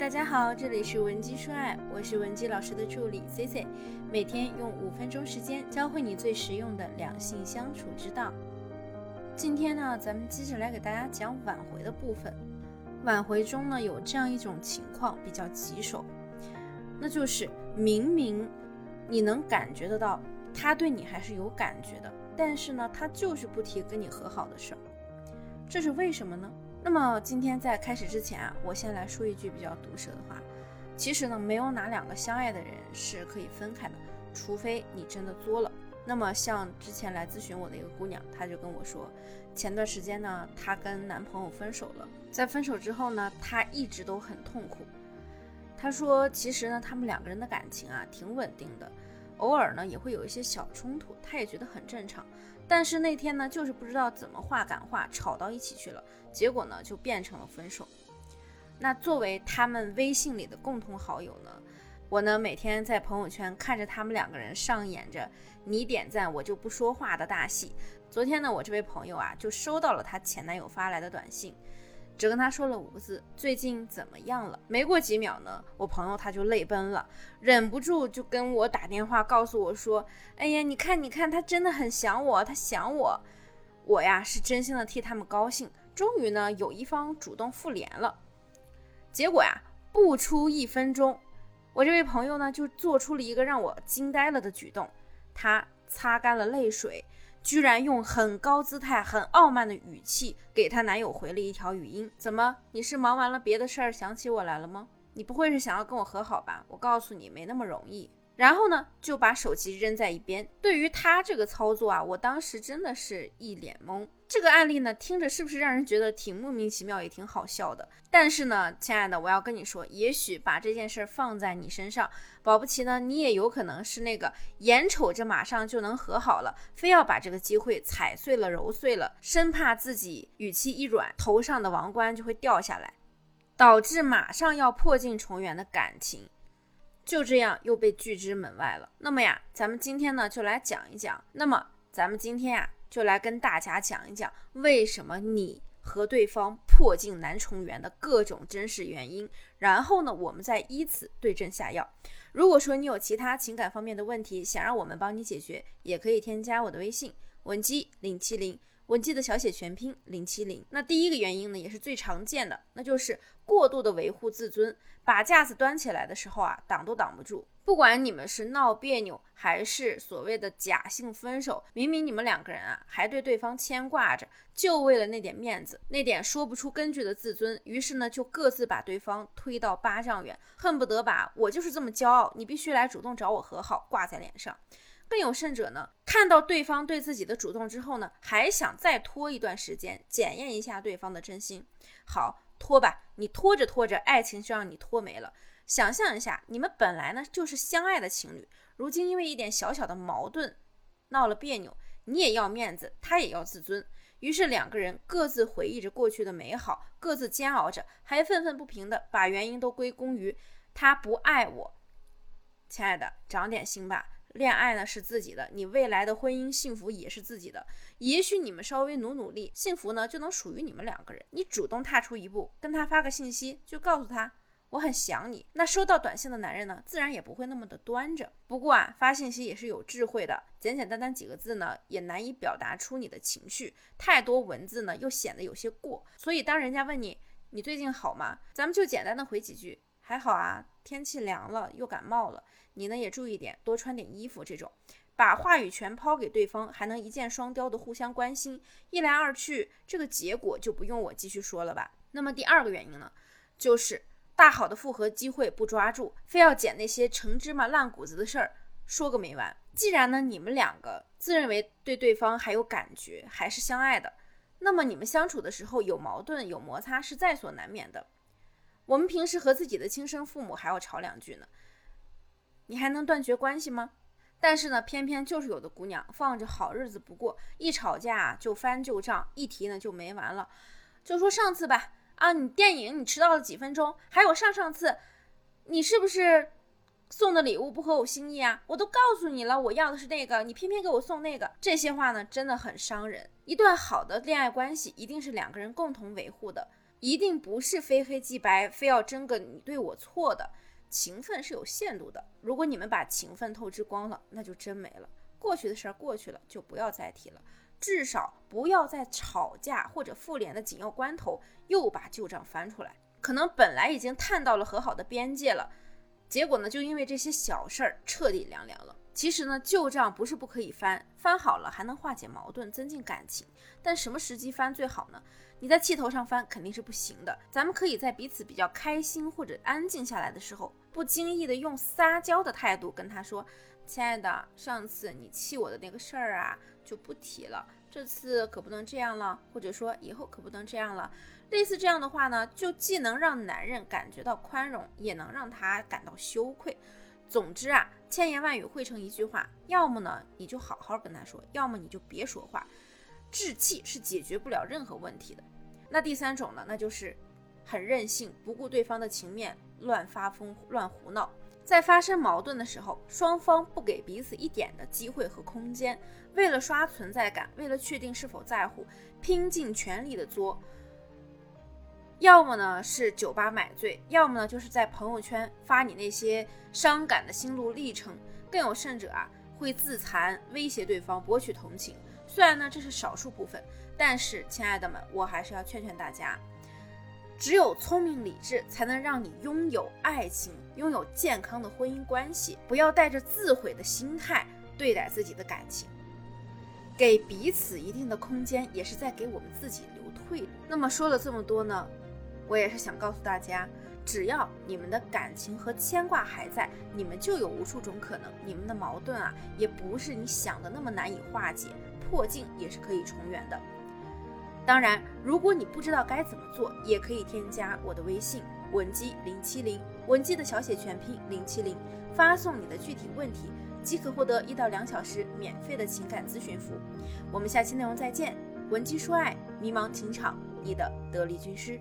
大家好，这里是文姬说爱，我是文姬老师的助理 C C，每天用五分钟时间教会你最实用的两性相处之道。今天呢，咱们接着来给大家讲挽回的部分。挽回中呢，有这样一种情况比较棘手，那就是明明你能感觉得到他对你还是有感觉的，但是呢，他就是不提跟你和好的事儿，这是为什么呢？那么今天在开始之前啊，我先来说一句比较毒舌的话。其实呢，没有哪两个相爱的人是可以分开的，除非你真的作了。那么像之前来咨询我的一个姑娘，她就跟我说，前段时间呢，她跟男朋友分手了，在分手之后呢，她一直都很痛苦。她说，其实呢，他们两个人的感情啊，挺稳定的。偶尔呢也会有一些小冲突，他也觉得很正常。但是那天呢，就是不知道怎么话赶话，吵到一起去了，结果呢就变成了分手。那作为他们微信里的共同好友呢，我呢每天在朋友圈看着他们两个人上演着你点赞我就不说话的大戏。昨天呢，我这位朋友啊就收到了她前男友发来的短信。只跟他说了五个字：“最近怎么样了？”没过几秒呢，我朋友他就泪奔了，忍不住就跟我打电话，告诉我说：“哎呀，你看，你看，他真的很想我，他想我。”我呀是真心的替他们高兴，终于呢有一方主动复联了。结果呀，不出一分钟，我这位朋友呢就做出了一个让我惊呆了的举动，他擦干了泪水。居然用很高姿态、很傲慢的语气给她男友回了一条语音：“怎么？你是忙完了别的事儿想起我来了吗？你不会是想要跟我和好吧？我告诉你，没那么容易。”然后呢，就把手机扔在一边。对于他这个操作啊，我当时真的是一脸懵。这个案例呢，听着是不是让人觉得挺莫名其妙，也挺好笑的？但是呢，亲爱的，我要跟你说，也许把这件事放在你身上，保不齐呢，你也有可能是那个眼瞅着马上就能和好了，非要把这个机会踩碎了、揉碎了，生怕自己语气一软，头上的王冠就会掉下来，导致马上要破镜重圆的感情。就这样又被拒之门外了。那么呀，咱们今天呢就来讲一讲。那么咱们今天呀就来跟大家讲一讲，为什么你和对方破镜难重圆的各种真实原因。然后呢，我们再依此对症下药。如果说你有其他情感方面的问题，想让我们帮你解决，也可以添加我的微信文姬零七零。文姬的小写全拼零七零。那第一个原因呢，也是最常见的，那就是过度的维护自尊，把架子端起来的时候啊，挡都挡不住。不管你们是闹别扭，还是所谓的假性分手，明明你们两个人啊，还对对方牵挂着，就为了那点面子，那点说不出根据的自尊，于是呢，就各自把对方推到八丈远，恨不得把我就是这么骄傲，你必须来主动找我和好挂在脸上。更有甚者呢，看到对方对自己的主动之后呢，还想再拖一段时间，检验一下对方的真心。好，拖吧，你拖着拖着，爱情就让你拖没了。想象一下，你们本来呢就是相爱的情侣，如今因为一点小小的矛盾闹了别扭，你也要面子，他也要自尊，于是两个人各自回忆着过去的美好，各自煎熬着，还愤愤不平的把原因都归功于他不爱我。亲爱的，长点心吧。恋爱呢是自己的，你未来的婚姻幸福也是自己的。也许你们稍微努努力，幸福呢就能属于你们两个人。你主动踏出一步，跟他发个信息，就告诉他我很想你。那收到短信的男人呢，自然也不会那么的端着。不过啊，发信息也是有智慧的，简简单单几个字呢，也难以表达出你的情绪。太多文字呢，又显得有些过。所以当人家问你你最近好吗，咱们就简单的回几句。还好啊，天气凉了又感冒了，你呢也注意点，多穿点衣服。这种把话语权抛给对方，还能一箭双雕的互相关心，一来二去，这个结果就不用我继续说了吧。那么第二个原因呢，就是大好的复合机会不抓住，非要捡那些陈芝麻烂谷子的事儿说个没完。既然呢你们两个自认为对对方还有感觉，还是相爱的，那么你们相处的时候有矛盾有摩擦是在所难免的。我们平时和自己的亲生父母还要吵两句呢，你还能断绝关系吗？但是呢，偏偏就是有的姑娘放着好日子不过，一吵架就翻旧账，一提呢就没完了。就说上次吧，啊，你电影你迟到了几分钟，还有上上次，你是不是送的礼物不合我心意啊？我都告诉你了，我要的是那个，你偏偏给我送那个，这些话呢真的很伤人。一段好的恋爱关系一定是两个人共同维护的。一定不是非黑即白，非要争个你对我错的。情分是有限度的，如果你们把情分透支光了，那就真没了。过去的事儿过去了，就不要再提了。至少不要在吵架或者复联的紧要关头又把旧账翻出来。可能本来已经探到了和好的边界了，结果呢，就因为这些小事儿彻底凉凉了。其实呢，旧账不是不可以翻，翻好了还能化解矛盾，增进感情。但什么时机翻最好呢？你在气头上翻肯定是不行的。咱们可以在彼此比较开心或者安静下来的时候，不经意的用撒娇的态度跟他说：“亲爱的，上次你气我的那个事儿啊，就不提了。这次可不能这样了，或者说以后可不能这样了。”类似这样的话呢，就既能让男人感觉到宽容，也能让他感到羞愧。总之啊，千言万语汇成一句话，要么呢你就好好跟他说，要么你就别说话。置气是解决不了任何问题的。那第三种呢，那就是很任性，不顾对方的情面，乱发疯、乱胡闹。在发生矛盾的时候，双方不给彼此一点的机会和空间，为了刷存在感，为了确定是否在乎，拼尽全力的作。要么呢是酒吧买醉，要么呢就是在朋友圈发你那些伤感的心路历程，更有甚者啊会自残，威胁对方，博取同情。虽然呢这是少数部分，但是亲爱的们，我还是要劝劝大家，只有聪明理智才能让你拥有爱情，拥有健康的婚姻关系。不要带着自毁的心态对待自己的感情，给彼此一定的空间，也是在给我们自己留退路。那么说了这么多呢？我也是想告诉大家，只要你们的感情和牵挂还在，你们就有无数种可能。你们的矛盾啊，也不是你想的那么难以化解，破镜也是可以重圆的。当然，如果你不知道该怎么做，也可以添加我的微信文姬零七零，文姬的小写全拼零七零，发送你的具体问题，即可获得一到两小时免费的情感咨询服务。我们下期内容再见，文姬说爱，迷茫情场，你的得力军师。